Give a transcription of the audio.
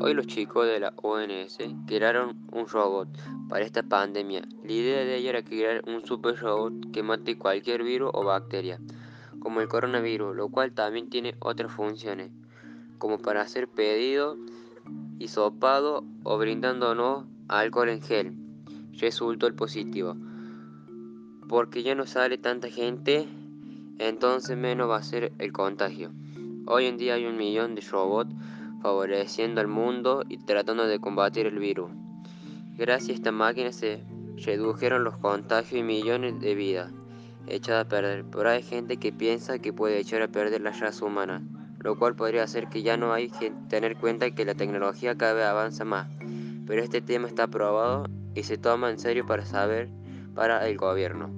Hoy los chicos de la ONS crearon un robot para esta pandemia. La idea de ella era crear un super robot que mate cualquier virus o bacteria, como el coronavirus, lo cual también tiene otras funciones, como para hacer pedido, sopado o brindándonos alcohol en gel. Resultó el positivo, porque ya no sale tanta gente, entonces menos va a ser el contagio. Hoy en día hay un millón de robots favoreciendo al mundo y tratando de combatir el virus. Gracias a esta máquina se redujeron los contagios y millones de vidas echadas a perder, pero hay gente que piensa que puede echar a perder la raza humana, lo cual podría hacer que ya no hay que tener cuenta que la tecnología cada vez avanza más. Pero este tema está aprobado y se toma en serio para saber para el gobierno.